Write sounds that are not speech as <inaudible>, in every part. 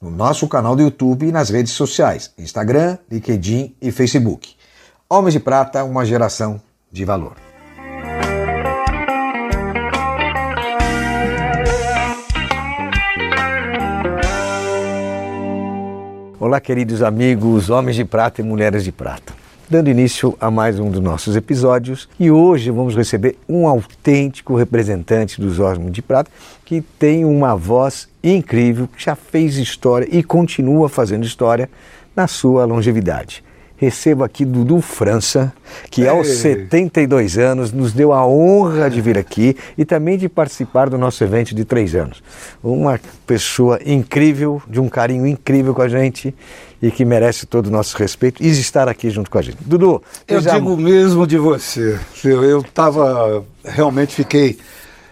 no nosso canal do YouTube e nas redes sociais, Instagram, LinkedIn e Facebook. Homens de Prata, uma geração de valor. Olá, queridos amigos, homens de prata e mulheres de prata. Dando início a mais um dos nossos episódios e hoje vamos receber um autêntico representante dos Homens de Prata que tem uma voz incrível, que já fez história e continua fazendo história na sua longevidade. Recebo aqui Dudu França, que aos 72 anos nos deu a honra de vir aqui e também de participar do nosso evento de três anos. Uma pessoa incrível, de um carinho incrível com a gente e que merece todo o nosso respeito e estar aqui junto com a gente. Dudu, eu digo mesmo de você. Eu estava realmente fiquei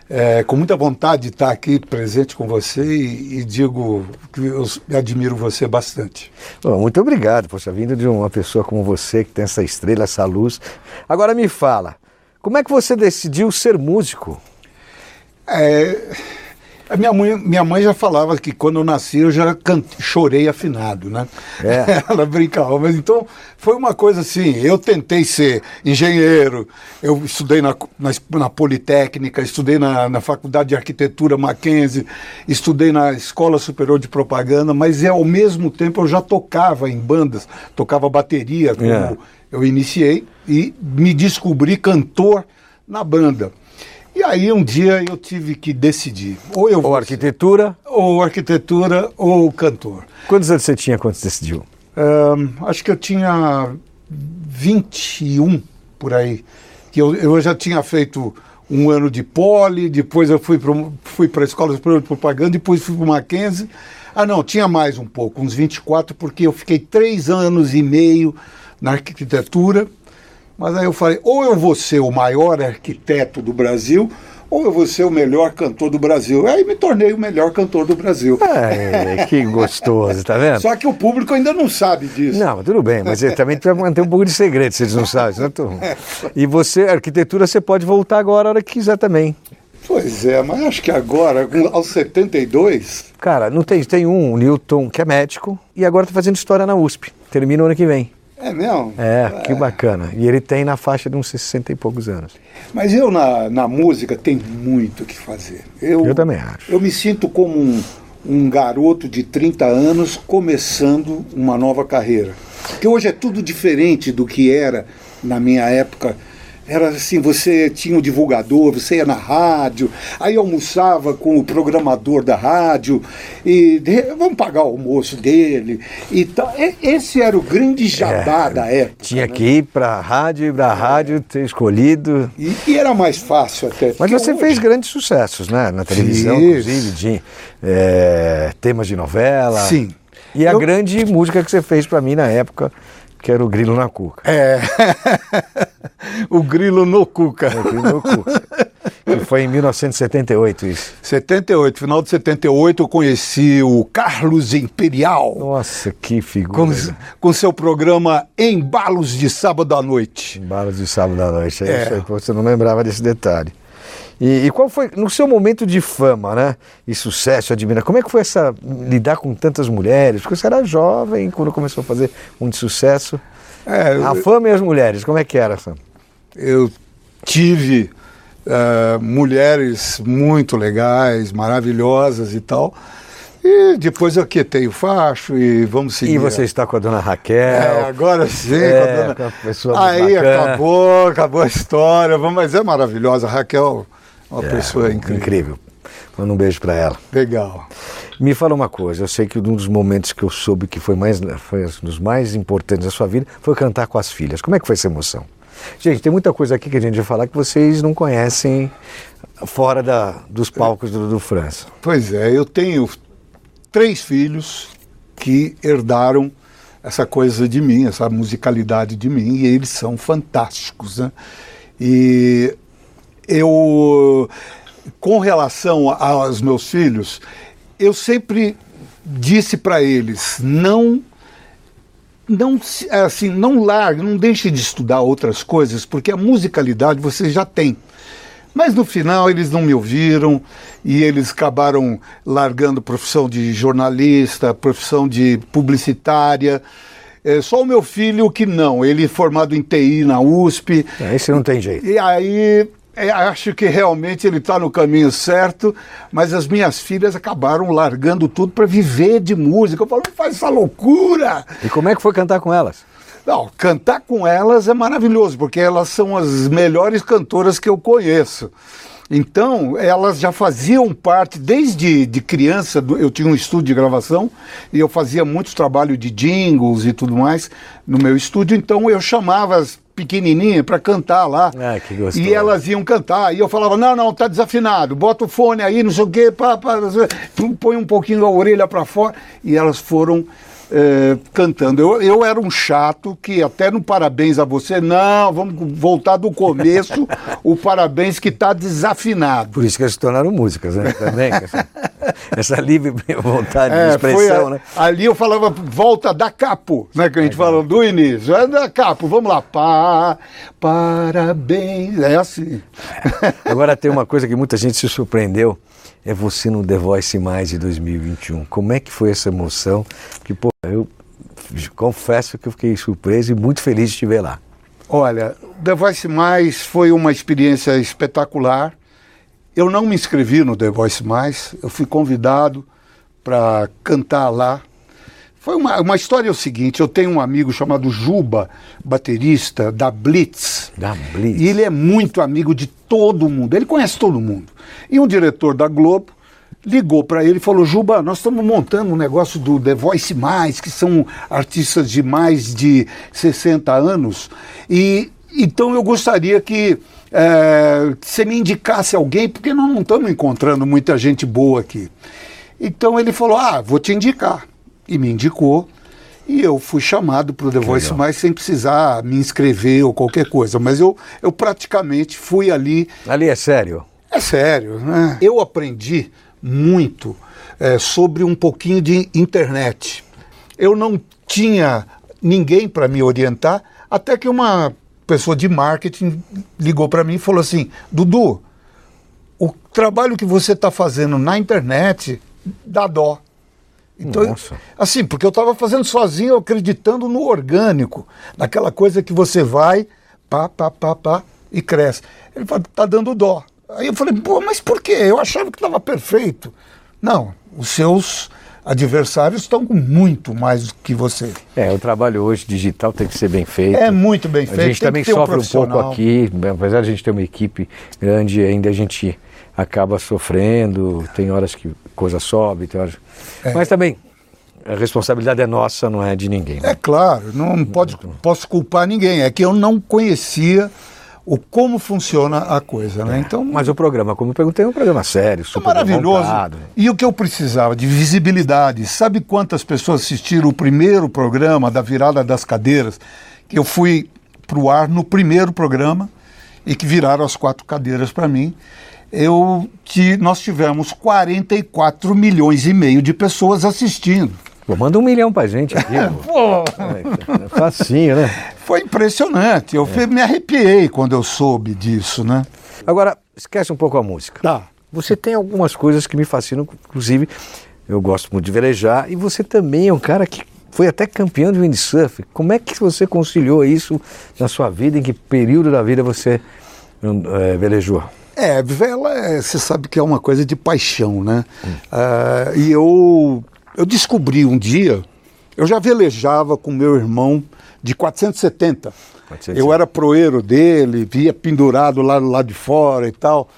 é, com muita vontade de estar aqui presente com você e, e digo que eu admiro você bastante. Bom, muito obrigado, poxa, vindo de uma pessoa como você que tem essa estrela, essa luz. Agora me fala, como é que você decidiu ser músico? É, a minha mãe, minha mãe já falava que quando eu nasci eu já cante, chorei afinado, né? É. <laughs> Ela brincava, mas então foi uma coisa assim. Eu tentei ser engenheiro, eu estudei na, na, na Politécnica, estudei na, na Faculdade de Arquitetura Mackenzie, estudei na Escola Superior de Propaganda, mas ao mesmo tempo eu já tocava em bandas, tocava bateria, como é. eu iniciei, e me descobri cantor na banda. E aí um dia eu tive que decidir. Ou eu ou arquitetura? Ou arquitetura ou cantor. Quantos anos você tinha quando você decidiu? Um, acho que eu tinha 21 por aí. Que eu, eu já tinha feito um ano de poli, depois eu fui para fui a Escola Superior de Propaganda, depois fui para o Mackenzie. Ah, não, tinha mais um pouco, uns 24, porque eu fiquei três anos e meio na arquitetura mas aí eu falei, ou eu vou ser o maior arquiteto do Brasil, ou eu vou ser o melhor cantor do Brasil. Aí me tornei o melhor cantor do Brasil. É, que gostoso, tá vendo? Só que o público ainda não sabe disso. Não, tudo bem, mas também tem que manter um pouco de segredo, se eles não sabem. Né, e você, arquitetura, você pode voltar agora a hora que quiser também. Pois é, mas acho que agora, aos 72. Cara, não tem, tem um, o Newton, que é médico, e agora está fazendo história na USP. Termina o ano que vem. É mesmo? É, que é. bacana. E ele tem na faixa de uns 60 e poucos anos. Mas eu na, na música tenho muito o que fazer. Eu, eu também acho. Eu me sinto como um, um garoto de 30 anos começando uma nova carreira. Porque hoje é tudo diferente do que era na minha época era assim, você tinha um divulgador, você ia na rádio, aí almoçava com o programador da rádio, e vamos pagar o almoço dele. E tal. Esse era o grande jabá é, da época. Tinha né? que ir para a rádio, ir para a rádio, ter escolhido. E, e, era mais fácil até. Mas você hoje... fez grandes sucessos, né? Na televisão, Fiz. inclusive, de é, temas de novela. Sim. E Eu... a grande música que você fez para mim na época que era o grilo na cuca. É. <laughs> o grilo no cuca. O grilo no cuca. que foi em 1978 isso. 78, final de 78 eu conheci o Carlos Imperial. Nossa, que figura. Com, com seu programa Embalos de Sábado à Noite. Embalos de Sábado à Noite, é, é. você não lembrava desse detalhe. E, e, qual foi, no seu momento de fama, né? E sucesso, admira, como é que foi essa, lidar com tantas mulheres? Porque você era jovem quando começou a fazer muito sucesso. É, a fama e as mulheres, como é que era, Sam? Eu tive uh, mulheres muito legais, maravilhosas e tal. E depois eu quietei o facho e vamos seguir. E você está com a dona Raquel. É, agora sim, é, com a dona. Com a Aí bacana. acabou, acabou a história, mas é maravilhosa. A Raquel uma é, pessoa incrível. Incrível. Manda um beijo para ela. Legal. Me fala uma coisa, eu sei que um dos momentos que eu soube que foi, mais, foi um dos mais importantes da sua vida foi cantar com as filhas. Como é que foi essa emoção? Gente, tem muita coisa aqui que a gente vai falar que vocês não conhecem fora da, dos palcos do, do França. Pois é, eu tenho três filhos que herdaram essa coisa de mim, essa musicalidade de mim, e eles são fantásticos. Né? E eu, com relação aos meus filhos, eu sempre disse para eles: não não assim não largue, não deixe de estudar outras coisas, porque a musicalidade você já tem. Mas no final eles não me ouviram e eles acabaram largando profissão de jornalista, profissão de publicitária. É, só o meu filho que não, ele é formado em TI na USP. É, esse não tem jeito. E aí é, acho que realmente ele está no caminho certo, mas as minhas filhas acabaram largando tudo para viver de música. Eu falo, não faz essa loucura! E como é que foi cantar com elas? Não, cantar com elas é maravilhoso, porque elas são as melhores cantoras que eu conheço. Então, elas já faziam parte, desde de criança, eu tinha um estúdio de gravação e eu fazia muito trabalho de jingles e tudo mais no meu estúdio, então eu chamava as pequenininha para cantar lá. Ah, que gostoso. E elas iam cantar. E eu falava: não, não, tá desafinado. Bota o fone aí, não sei o quê, pá, pá, põe um pouquinho a orelha para fora. E elas foram é, cantando. Eu, eu era um chato que até no parabéns a você, não, vamos voltar do começo, <laughs> o parabéns que está desafinado. Por isso que eles se tornaram músicas, né? <laughs> Também, <laughs> essa, livre vontade é, de expressão, a, né? Ali eu falava, volta da capo, né? Que a gente é, falou do início. É da capo, vamos lá. Pá, parabéns. É assim. Agora tem uma coisa que muita gente se surpreendeu é você no The Voice Mais de 2021. Como é que foi essa emoção? Que, pô, eu confesso que eu fiquei surpreso e muito feliz de te ver lá. Olha, The Voice Mais foi uma experiência espetacular. Eu não me inscrevi no The Voice Mais, eu fui convidado para cantar lá foi uma, uma história é o seguinte, eu tenho um amigo chamado Juba, baterista da Blitz. Da Blitz. E ele é muito amigo de todo mundo, ele conhece todo mundo. E um diretor da Globo ligou para ele e falou: Juba, nós estamos montando um negócio do The Voice Mais, que são artistas de mais de 60 anos, e então eu gostaria que é, você me indicasse alguém, porque nós não estamos encontrando muita gente boa aqui. Então ele falou: Ah, vou te indicar e me indicou. E eu fui chamado para o The Voice Mais sem precisar me inscrever ou qualquer coisa. Mas eu, eu praticamente fui ali. Ali é sério? É sério. Né? Eu aprendi muito é, sobre um pouquinho de internet. Eu não tinha ninguém para me orientar, até que uma pessoa de marketing ligou para mim e falou assim: Dudu, o trabalho que você está fazendo na internet dá dó. Então, Nossa. assim, porque eu estava fazendo sozinho, acreditando no orgânico, naquela coisa que você vai, pá, pá, pá, pá, e cresce. Ele falou, tá dando dó. Aí eu falei, pô, mas por quê? Eu achava que estava perfeito. Não, os seus adversários estão com muito mais do que você. É, o trabalho hoje digital tem que ser bem feito. É muito bem feito. A gente também sofre um, um pouco aqui, apesar de a gente ter uma equipe grande, ainda a gente acaba sofrendo, tem horas que coisa sobe, tem horas... É. Mas também a responsabilidade é nossa, não é de ninguém. Né? É claro, não pode, posso culpar ninguém, é que eu não conhecia o como funciona a coisa, né? É. Então, mas o programa, como eu perguntei, é um programa sério, super é maravilhoso. E o que eu precisava de visibilidade. Sabe quantas pessoas assistiram o primeiro programa da virada das cadeiras? Que eu fui para o ar no primeiro programa e que viraram as quatro cadeiras para mim eu que nós tivemos 44 milhões e meio de pessoas assistindo. Pô, manda um milhão pra gente aqui. <laughs> pô. É, é facinho, né? Foi impressionante. Eu é. me arrepiei quando eu soube disso, né? Agora, esquece um pouco a música. Tá. Você tem algumas coisas que me fascinam, inclusive eu gosto muito de velejar e você também é um cara que foi até campeão de windsurf. Como é que você conciliou isso na sua vida? Em que período da vida você é, velejou? É, vela, é, você sabe que é uma coisa de paixão, né? Hum. Uh, e eu, eu descobri um dia, eu já velejava com meu irmão de 470. 470. Eu era proeiro dele, via pendurado lá do lado de fora e tal.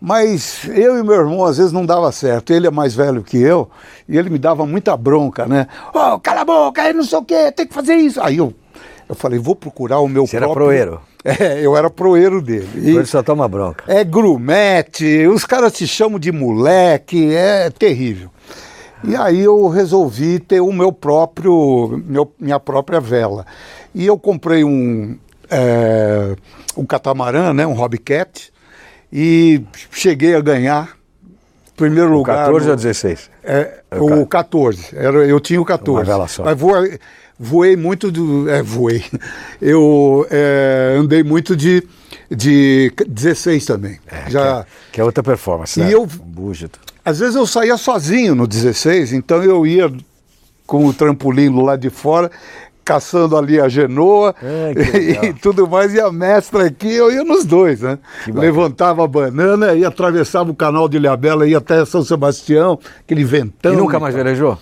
Mas eu e meu irmão às vezes não dava certo. Ele é mais velho que eu e ele me dava muita bronca, né? Ô, oh, cala a boca, aí não sei o quê, tem que fazer isso. Aí eu, eu falei, vou procurar o meu Você próprio... era proeiro? <laughs> É, eu era proeiro dele. E Ele só toma bronca. É grumete, os caras te chamam de moleque, é terrível. E aí eu resolvi ter o meu próprio, meu, minha própria vela. E eu comprei um, é, um catamarã, né, um Hobbycat, e cheguei a ganhar primeiro O lugar. 14 no- ou 16? é, É o o 14. Era, eu tinha o 14. Uma vela só. Mas voei, voei muito do. É, voei. Eu é, andei muito de, de 16 também. Já, Que é outra performance, E né? eu- Búgito. Às vezes eu saía sozinho no 16, então eu ia com o trampolim do lado de fora, caçando ali a genoa É, <laughs> e tudo mais, e a mestra aqui, eu ia nos dois, né? Levantava a banana e atravessava o canal de Ilhabela, ia até São Sebastião, aquele ventão. e nunca mais velejou?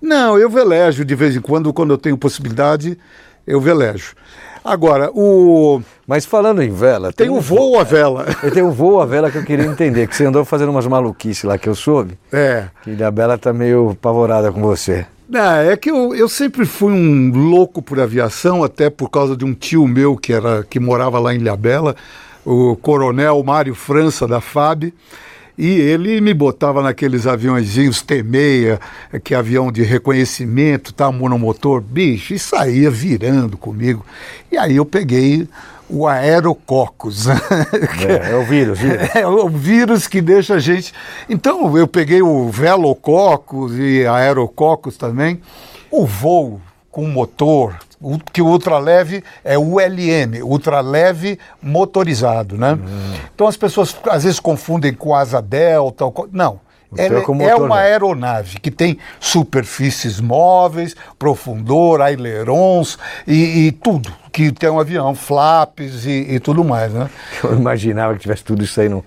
Não, eu velejo de vez em quando, quando eu tenho possibilidade, eu velejo. Agora, o Mas falando em vela... tem o <laughs> um voo à vela. Tenho um voo a vela que eu queria entender, que você andou fazendo umas maluquices lá que eu soube, É. que a Bela tá meio apavorada com você. Não, é que eu, eu sempre fui um louco por aviação, até por causa de um tio meu que, era, que morava lá em Ilhabela, o coronel Mário França da FAB, e ele me botava naqueles aviãozinhos T6, que é avião de reconhecimento, tá, monomotor, bicho, e saía virando comigo. E aí eu peguei o aerococcus. <laughs> É, é o vírus, vírus. <laughs> É o vírus que deixa a gente. Então, eu peguei o velococcus e aerococcus também. O voo com motor, o, que o ultraleve é o ULM, ultraleve motorizado, né? Então as pessoas às vezes confundem com asa delta. ou Não. Ela é é uma né? aeronave que tem superfícies móveis, profundor, ailerons e, e tudo que tem um avião, flaps e, e tudo mais, né? Eu imaginava que tivesse tudo isso aí num,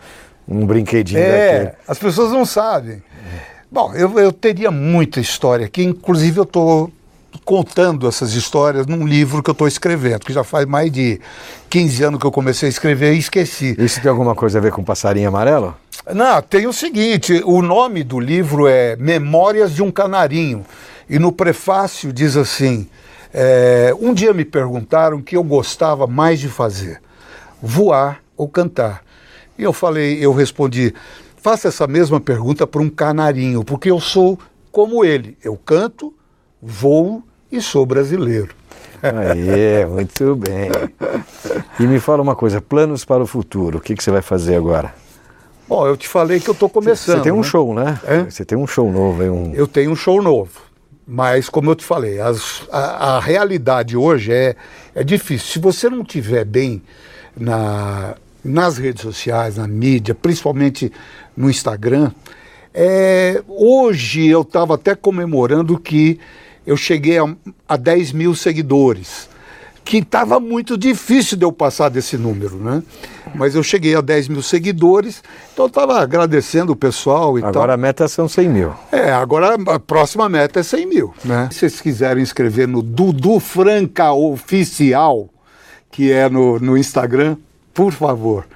num brinquedinho É, daquele. as pessoas não sabem. Bom, eu, eu teria muita história aqui, inclusive eu estou contando essas histórias num livro que eu estou escrevendo, que já faz mais de 15 anos que eu comecei a escrever e esqueci. Isso tem alguma coisa a ver com passarinho amarelo? Não, tem o seguinte: o nome do livro é Memórias de um Canarinho. E no prefácio diz assim: é, um dia me perguntaram o que eu gostava mais de fazer: voar ou cantar. E eu falei, eu respondi: faça essa mesma pergunta para um canarinho, porque eu sou como ele. Eu canto, voo e sou brasileiro. Aê, muito bem. E me fala uma coisa, planos para o futuro, o que, que você vai fazer agora? Bom, eu te falei que eu estou começando. Você tem um né? show, né? É? Você tem um show novo, aí, um... Eu tenho um show novo. Mas, como eu te falei, as- a, a realidade hoje é, é difícil. Se você não tiver bem na, nas redes sociais, na mídia, principalmente no Instagram, é, hoje eu estava até comemorando que eu cheguei a, a 10 mil seguidores. Que estava muito difícil de eu passar desse número, né? Mas eu cheguei a 10 mil seguidores, então eu estava agradecendo o pessoal e tal. Agora a meta são 100 mil. É, agora a próxima meta é 100 mil. Né? Se vocês quiserem inscrever no Dudu Franca Oficial, que é no, no Instagram, por favor.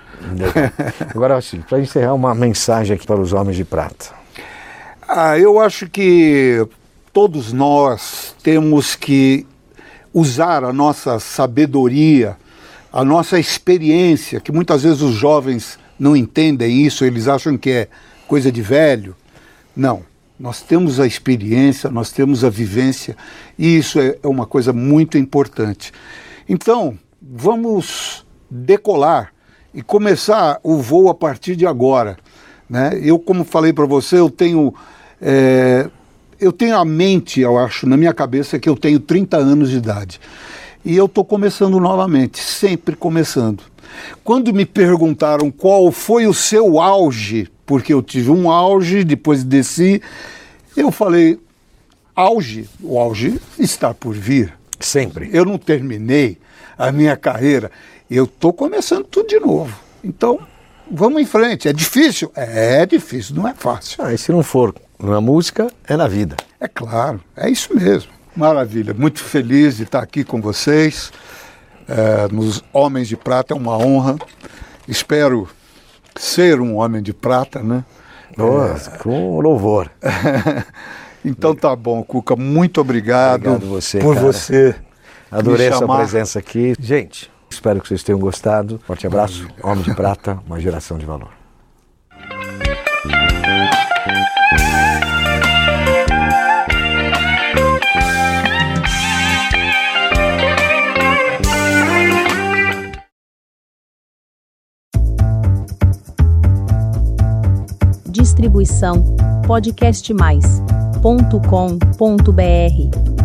Agora, assim, para encerrar, uma mensagem aqui para os homens de prata. Ah, eu acho que todos nós temos que usar a nossa sabedoria, a nossa experiência, que muitas vezes os jovens não entendem isso, eles acham que é coisa de velho. Não. Nós temos a experiência, nós temos a vivência, e isso é, é uma coisa muito importante. Então, vamos decolar e começar o voo a partir de agora. Né? Eu, como falei para você, eu tenho, é, eu tenho a mente, eu acho, na minha cabeça que eu tenho 30 anos de idade. E eu estou começando novamente, sempre começando. Quando me perguntaram qual foi o seu auge, porque eu tive um auge, depois desci, eu falei, auge, o auge está por vir. Sempre. Eu não terminei a minha carreira, eu estou começando tudo de novo. Então, vamos em frente. É difícil? É difícil, não é fácil. Ah, e se não for na música, é na vida. É claro, é isso mesmo. Maravilha, muito feliz de estar aqui com vocês. É, nos Homens de Prata é uma honra. Espero ser um homem de prata, né? Nossa, com louvor. <laughs> Então tá bom, Cuca, muito obrigado, Obrigado você, por cara. você. Adorei sua presença aqui. Gente, espero que vocês tenham gostado. Forte abraço. Homem de Prata, uma geração de valor. Distribuição podcastmais.com.br